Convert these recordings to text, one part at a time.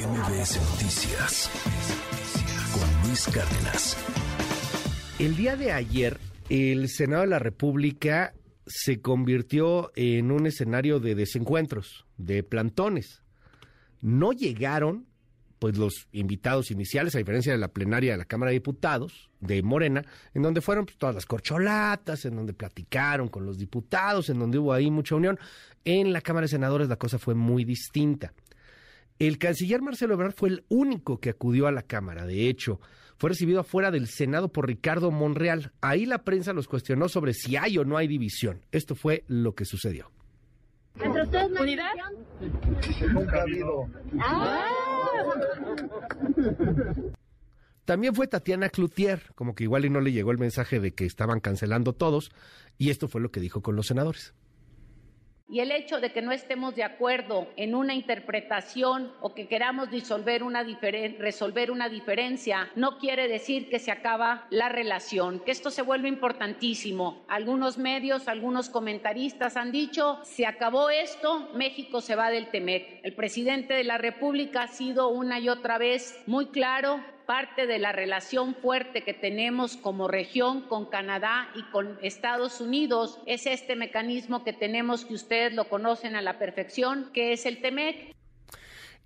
MBS Noticias con Luis Cárdenas. El día de ayer, el Senado de la República se convirtió en un escenario de desencuentros, de plantones. No llegaron pues los invitados iniciales, a diferencia de la plenaria de la Cámara de Diputados de Morena, en donde fueron pues, todas las corcholatas, en donde platicaron con los diputados, en donde hubo ahí mucha unión. En la Cámara de Senadores la cosa fue muy distinta. El canciller Marcelo Ebrard fue el único que acudió a la Cámara. De hecho, fue recibido afuera del Senado por Ricardo Monreal. Ahí la prensa los cuestionó sobre si hay o no hay división. Esto fue lo que sucedió. ¿Entre ustedes no ¿Unidad? Nunca ha habido. Ah. También fue Tatiana Cloutier, como que igual y no le llegó el mensaje de que estaban cancelando todos, y esto fue lo que dijo con los senadores. Y el hecho de que no estemos de acuerdo en una interpretación o que queramos una resolver una diferencia no quiere decir que se acaba la relación, que esto se vuelve importantísimo. Algunos medios, algunos comentaristas han dicho, se acabó esto, México se va del TEMEC. El presidente de la República ha sido una y otra vez muy claro parte de la relación fuerte que tenemos como región con Canadá y con Estados Unidos es este mecanismo que tenemos que ustedes lo conocen a la perfección, que es el TEMEC.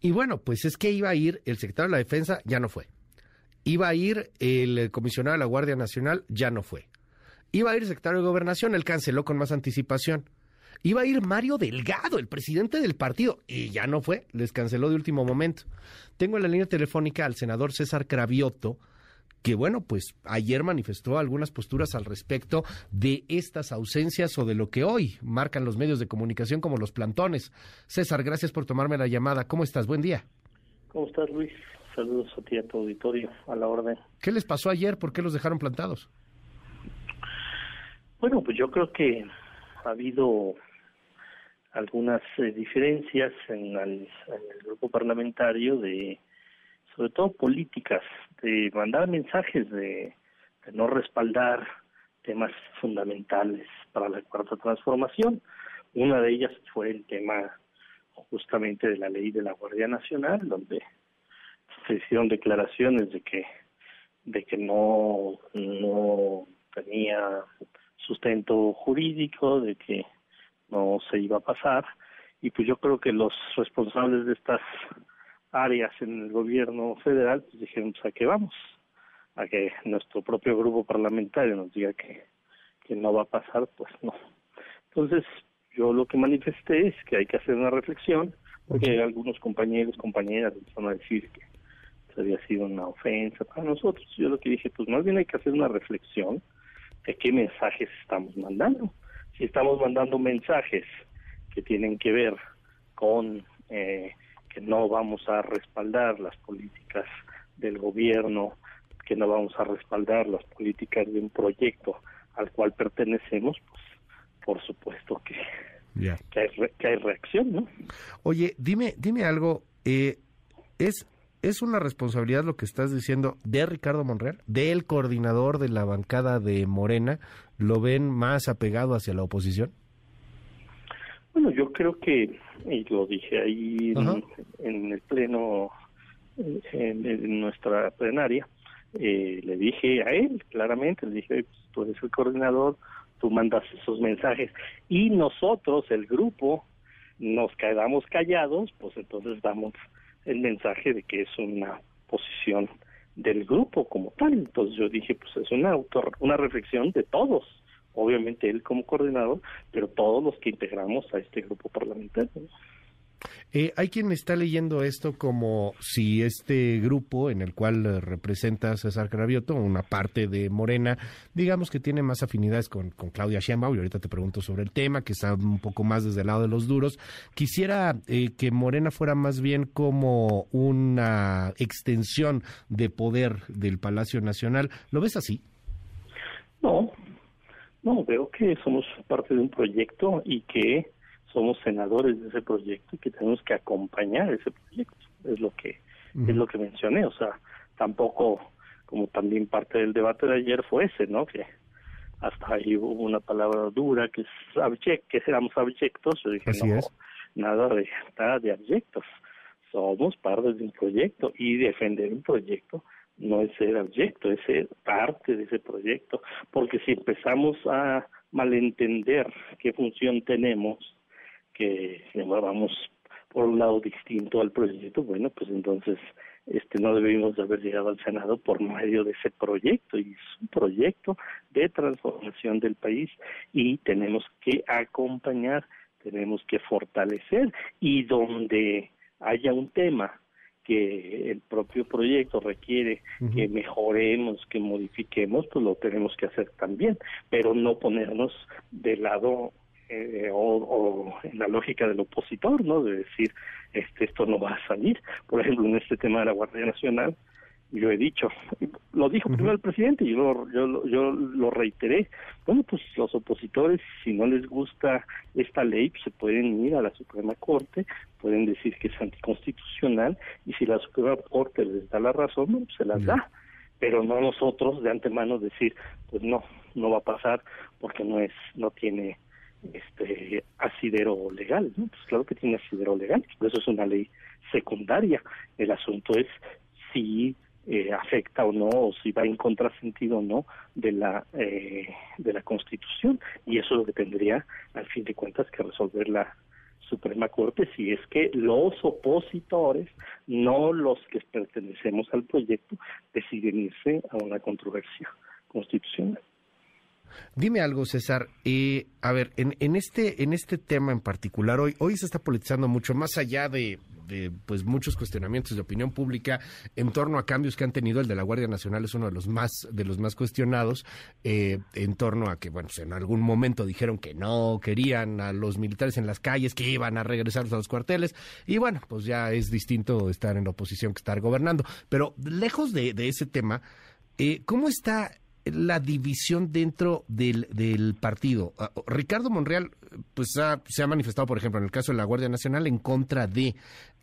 Y bueno, pues es que iba a ir el secretario de la Defensa, ya no fue. Iba a ir el comisionado de la Guardia Nacional, ya no fue. Iba a ir el secretario de Gobernación, él canceló con más anticipación. Iba a ir Mario Delgado, el presidente del partido, y ya no fue, les canceló de último momento. Tengo en la línea telefónica al senador César Cravioto, que bueno, pues ayer manifestó algunas posturas al respecto de estas ausencias o de lo que hoy marcan los medios de comunicación como los plantones. César, gracias por tomarme la llamada. ¿Cómo estás? Buen día. ¿Cómo estás, Luis? Saludos a ti, a tu auditorio, a la orden. ¿Qué les pasó ayer? ¿Por qué los dejaron plantados? Bueno, pues yo creo que ha habido algunas eh, diferencias en el, grupo parlamentario de, sobre todo políticas, de mandar mensajes de, no respaldar temas fundamentales para la cuarta transformación. Una de ellas fue el tema justamente de la ley de la Guardia Nacional, donde se hicieron declaraciones de que de que no no tenía sustento jurídico, de que no se iba a pasar y pues yo creo que los responsables de estas áreas en el gobierno federal pues dijeron pues a qué vamos a que nuestro propio grupo parlamentario nos diga que, que no va a pasar pues no. Entonces yo lo que manifesté es que hay que hacer una reflexión porque algunos compañeros compañeras van a decir que había sido una ofensa para nosotros. Yo lo que dije pues más bien hay que hacer una reflexión de qué mensajes estamos mandando si estamos mandando mensajes que tienen que ver con eh, que no vamos a respaldar las políticas del gobierno, que no vamos a respaldar las políticas de un proyecto al cual pertenecemos, pues por supuesto que, que, hay, que hay reacción, ¿no? Oye, dime, dime algo, eh, ¿es ¿Es una responsabilidad lo que estás diciendo de Ricardo Monreal, del coordinador de la bancada de Morena? ¿Lo ven más apegado hacia la oposición? Bueno, yo creo que, y lo dije ahí en, el pleno, en, nuestra plenaria, eh, le dije a él claramente, le dije, pues, tú eres el coordinador, tú mandas esos mensajes y nosotros, el grupo, nos quedamos callados, pues entonces damos el mensaje de que es una posición del grupo como tal. Entonces yo dije, pues es una, una reflexión de todos, obviamente él como coordinador, pero todos los que integramos a este grupo parlamentario. Eh, hay quien está leyendo esto como si este grupo en el cual eh, representa César Cravioto, una parte de Morena, digamos que tiene más afinidades con, Claudia Sheinbaum, y ahorita te pregunto sobre el tema, que está un poco más desde el lado de los duros. Quisiera eh, que Morena fuera más bien como una extensión de poder del Palacio Nacional. ¿Lo ves así? No, no, veo que somos parte de un proyecto y que somos senadores de ese proyecto y que tenemos que acompañar ese proyecto. Es lo que es lo que mencioné, o sea, tampoco como también parte del debate de ayer fue ese, ¿no? Que hasta ahí hubo una palabra dura que es que éramos abyectos, yo dije, no, nada de nada de abyectos. somos parte de un proyecto y defender un proyecto no es ser objeto, es ser parte de ese proyecto, porque si empezamos a malentender qué función tenemos, que vamos por un lado distinto al proyecto, bueno, pues entonces este no debimos de haber llegado al Senado por medio de ese proyecto y es un proyecto de transformación del país y tenemos que acompañar, tenemos que fortalecer y donde haya un tema que el propio proyecto requiere que mejoremos, que modifiquemos, pues lo tenemos que hacer también, pero no ponernos de lado eh, o, en la lógica del opositor, ¿no? De decir, este, esto no va a salir. Por ejemplo, en este tema de la Guardia Nacional, yo he dicho, lo dijo primero el presidente y yo lo, yo, yo lo reiteré, bueno, pues los opositores, si no les gusta esta ley, pues se pueden ir a la Suprema Corte, pueden decir que es anticonstitucional y si la Suprema Corte les da la razón, pues se las da pero no nosotros de antemano decir pues no no va a pasar porque no es no tiene este asidero legal, ¿no? Pues claro que tiene asidero legal, por eso es una ley secundaria. El asunto es si eh, afecta o no, o si va en contrasentido o no de la eh, de la Constitución, y eso es lo que tendría, al fin de cuentas, que resolver la Suprema Corte si es que los opositores, no los que pertenecemos al proyecto, deciden irse a una controversia constitucional. Dime algo, César. Eh, a ver, en, en, este, en este tema en particular, hoy, hoy se está politizando mucho, más allá de, pues muchos cuestionamientos de opinión pública en torno a cambios que han tenido. El de la Guardia Nacional es uno de los más, de los más cuestionados, eh, en torno a que, bueno, pues en algún momento dijeron que no querían a los militares en las calles, que iban a regresar a los cuarteles. Y bueno, pues ya es distinto estar en la oposición que estar gobernando. Pero lejos de, de ese tema, eh, ¿cómo está la división dentro del, del partido. Ah, Ricardo Monreal pues se ha manifestado, por ejemplo, en el caso de la Guardia Nacional en contra de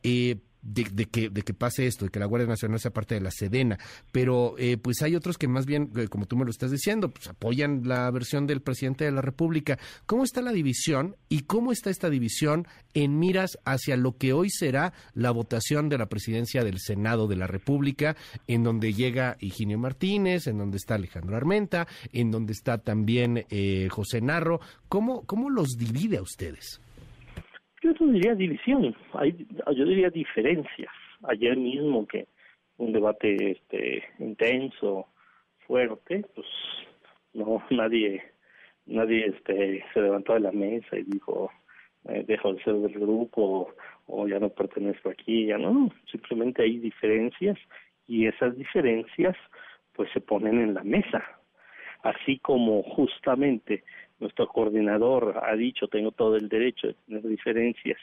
eh, de, que, de que pase esto, de que la Guardia Nacional sea parte de la Sedena, pero eh, pues hay otros que más bien, eh, como tú me lo estás diciendo, pues apoyan la versión del presidente de la República. ¿Cómo está la división y cómo está esta división en miras hacia lo que hoy será la votación de la presidencia del Senado de la República, en donde llega Higinio Martínez, en donde está Alejandro Armenta, en donde está también eh, José Narro? ¿Cómo, ¿Cómo los divide a ustedes? Yo no diría división, hay, yo diría diferencias. Ayer mismo que un debate este intenso, fuerte, pues no nadie nadie este se levantó de la mesa y dijo eh, dejo de ser del grupo o ya no pertenezco aquí, ya no, simplemente hay diferencias y esas diferencias pues se ponen en la mesa, así como justamente nuestro coordinador ha dicho, tengo todo el derecho de tener diferencias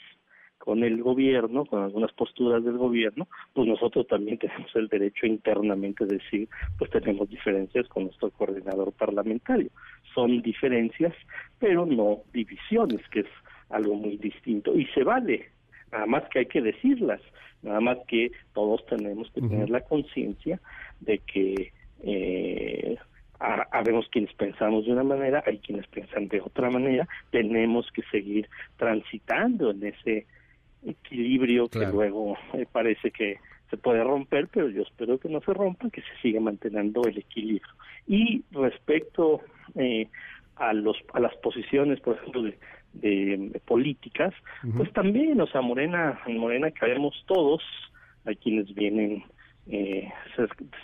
con el gobierno, con algunas posturas del gobierno, pues nosotros también tenemos el derecho internamente de decir, pues tenemos diferencias con nuestro coordinador parlamentario. Son diferencias, pero no divisiones, que es algo muy distinto. Y se vale, nada más que hay que decirlas, nada más que todos tenemos que tener la conciencia de que eh, habemos quienes pensamos de una manera, hay quienes piensan de otra manera, tenemos que seguir transitando en ese equilibrio que luego eh, parece que se puede romper, pero yo espero que no se rompa, que se siga manteniendo el equilibrio. Y respecto eh, a los a las posiciones, por ejemplo, de, de, políticas, pues también, o sea, Morena, en Morena caemos todos, hay quienes vienen eh,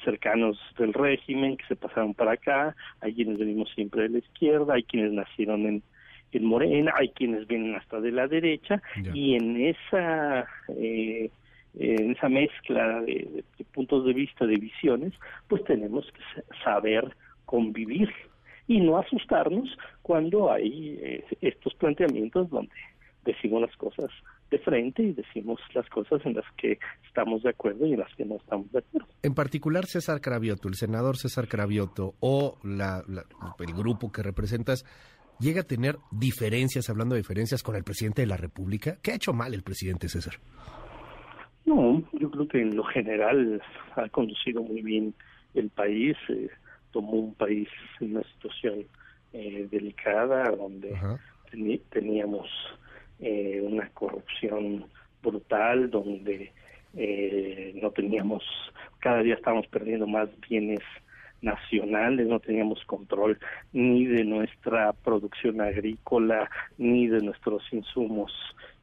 cercanos del régimen que se pasaron para acá, hay quienes venimos siempre de la izquierda, hay quienes nacieron en, en Morena, hay quienes vienen hasta de la derecha. Y en esa eh, en esa mezcla de, puntos de vista, de visiones, pues tenemos que saber convivir y no asustarnos cuando hay eh, estos planteamientos donde decimos las cosas de frente y decimos las cosas en las que estamos de acuerdo y en las que no estamos de acuerdo. En particular, César Cravioto, el senador César Cravioto o la, el grupo que representas, llega a tener diferencias, hablando de diferencias con el presidente de la República. ¿Qué ha hecho mal el presidente César? No, yo creo que en lo general ha conducido muy bien el país, eh, tomó un país en una situación eh, delicada donde teníamos eh, una corrupción brutal donde eh, no teníamos, cada día estábamos perdiendo más bienes nacionales, no teníamos control ni de nuestra producción agrícola, ni de nuestros insumos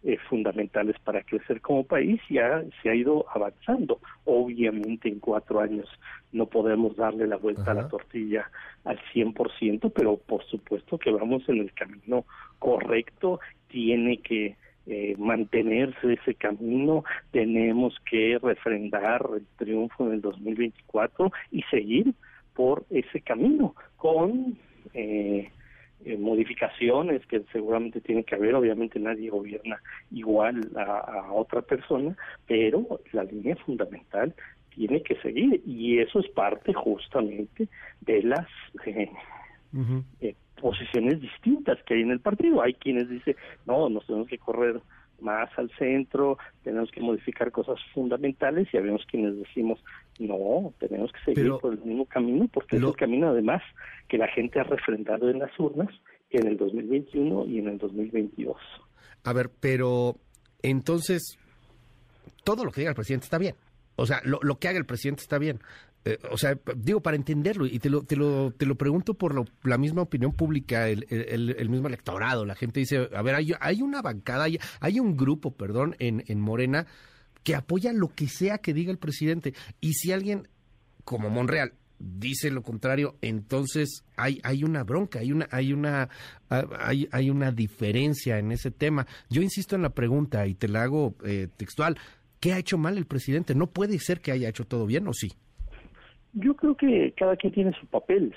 eh, fundamentales para crecer como país ya se ha ido avanzando. Obviamente en cuatro años no podemos darle la vuelta a la tortilla al 100%, pero por supuesto que vamos en el camino correcto, tiene que eh, mantenerse ese camino, tenemos que refrendar el triunfo en el 2024 y seguir por ese camino con eh, eh, modificaciones que seguramente tiene que haber. Obviamente nadie gobierna igual a, otra persona, pero la línea fundamental tiene que seguir y eso es parte justamente de las eh, posiciones distintas que hay en el partido. Hay quienes dicen, no, nos tenemos que correr más al centro, tenemos que modificar cosas fundamentales y habemos quienes decimos, no, tenemos que seguir por el mismo camino porque es el camino además que la gente ha refrendado en las urnas en el 2021 y en el 2022. A ver, pero entonces, todo lo que diga el presidente está bien. O sea, lo, lo que haga el presidente está bien. Eh, o sea, digo, para entenderlo, y te lo, te lo, te lo pregunto por la misma opinión pública, el, el, mismo electorado. La gente dice, a ver, hay, hay una bancada, hay, hay, un grupo, perdón, en, en Morena que apoya lo que sea que diga el presidente. Y si alguien, como Monreal, dice lo contrario, entonces hay, hay una bronca, hay una, hay una, hay, hay una diferencia en ese tema. Yo insisto en la pregunta y te la hago eh, textual. ¿Qué ha hecho mal el presidente? No puede ser que haya hecho todo bien, ¿o sí? Yo creo que cada quien tiene su papel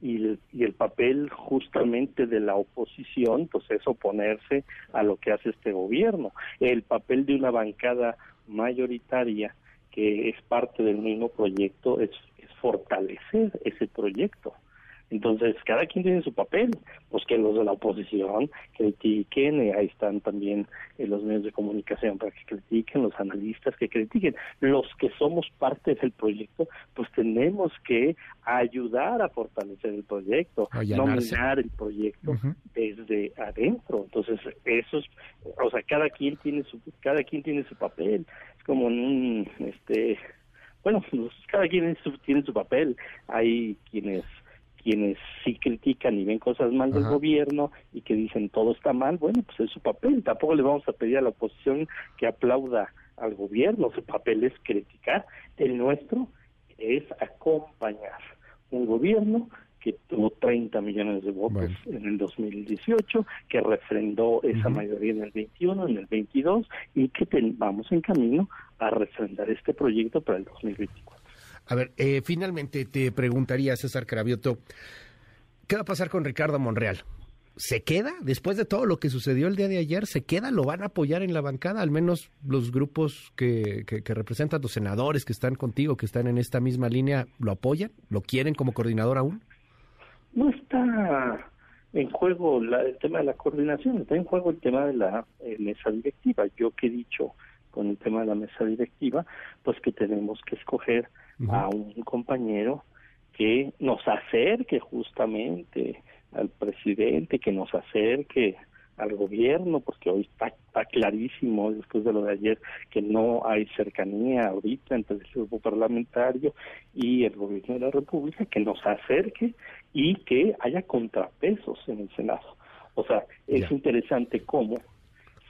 y el, y el papel justamente de la oposición pues es oponerse a lo que hace este gobierno. El papel de una bancada mayoritaria que es parte del mismo proyecto es, es fortalecer ese proyecto. Entonces, cada quien tiene su papel, pues que los de la oposición critiquen, y ahí están también eh, los medios de comunicación para que critiquen, los analistas que critiquen. Los que somos parte del proyecto, pues tenemos que ayudar a fortalecer el proyecto, no minar el proyecto desde adentro. Entonces, eso es, o sea, cada quien tiene su, cada quien tiene su papel. Es como en un, este, bueno, pues, cada quien tiene su papel. Hay quienes quienes sí critican y ven cosas mal del gobierno y que dicen todo está mal, bueno, pues es su papel. Tampoco le vamos a pedir a la oposición que aplauda al gobierno, su papel es criticar. El nuestro es acompañar un gobierno que tuvo 30 millones de votos en el 2018, que refrendó esa mayoría en el 21, en el 22 y que vamos en camino a refrendar este proyecto para el 2024. A ver, eh, finalmente te preguntaría, César Carabioto, ¿qué va a pasar con Ricardo Monreal? ¿Se queda? Después de todo lo que sucedió el día de ayer, ¿se queda? ¿Lo van a apoyar en la bancada? Al menos los grupos que, que, representan, los senadores que están contigo, que están en esta misma línea, ¿lo apoyan? ¿Lo quieren como coordinador aún? No está en juego el tema de la coordinación, está en juego el tema de la eh, mesa directiva. Yo que he dicho con el tema de la mesa directiva, pues que tenemos que escoger a un compañero que nos acerque justamente al presidente, que nos acerque al gobierno, porque hoy está, clarísimo, después de lo de ayer, que no hay cercanía ahorita entre el grupo parlamentario y el gobierno de la República, que nos acerque y que haya contrapesos en el Senado. O sea, es interesante cómo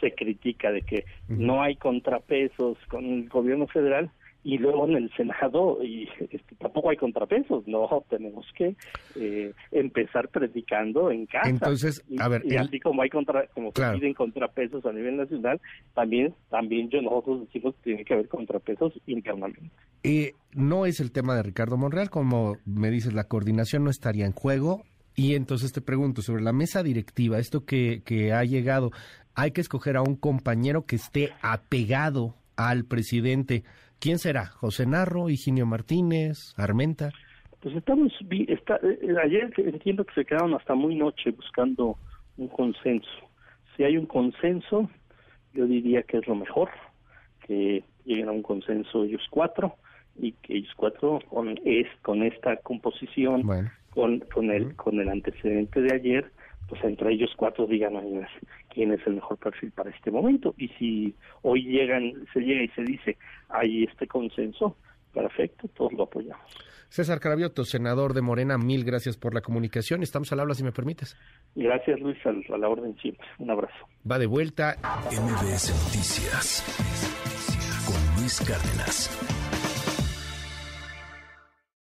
se critica de que no hay contrapesos con el gobierno federal y luego en el Senado y este, tampoco hay contrapesos, no, tenemos que eh, empezar predicando en casa. Entonces, a ver, y, así como hay contra, como se piden contrapesos a nivel nacional, también también yo nosotros decimos que tiene que haber contrapesos internamente. y no es el tema de Ricardo Monreal, como me dices, la coordinación no estaría en juego. Y entonces te pregunto, sobre la mesa directiva, esto que, que ha llegado, hay que escoger a un compañero que esté apegado al presidente. ¿Quién será? ¿José Narro, Higinio Martínez, Armenta? Pues estamos, está, eh, ayer entiendo que se quedaron hasta muy noche buscando un consenso. Si hay un consenso, yo diría que es lo mejor, que lleguen a un consenso ellos cuatro y que ellos cuatro con, es, con esta composición, con, con, el, con el antecedente de ayer, pues entre ellos cuatro digan, quién es el mejor perfil para este momento y si hoy llegan se llega y se dice hay este consenso perfecto todos lo apoyamos César Carabioto, senador de Morena, mil gracias por la comunicación. Estamos al habla, si me permites. Gracias, Luis, a la orden siempre. Un abrazo. Va de vuelta. MBS Noticias con Luis Cárdenas.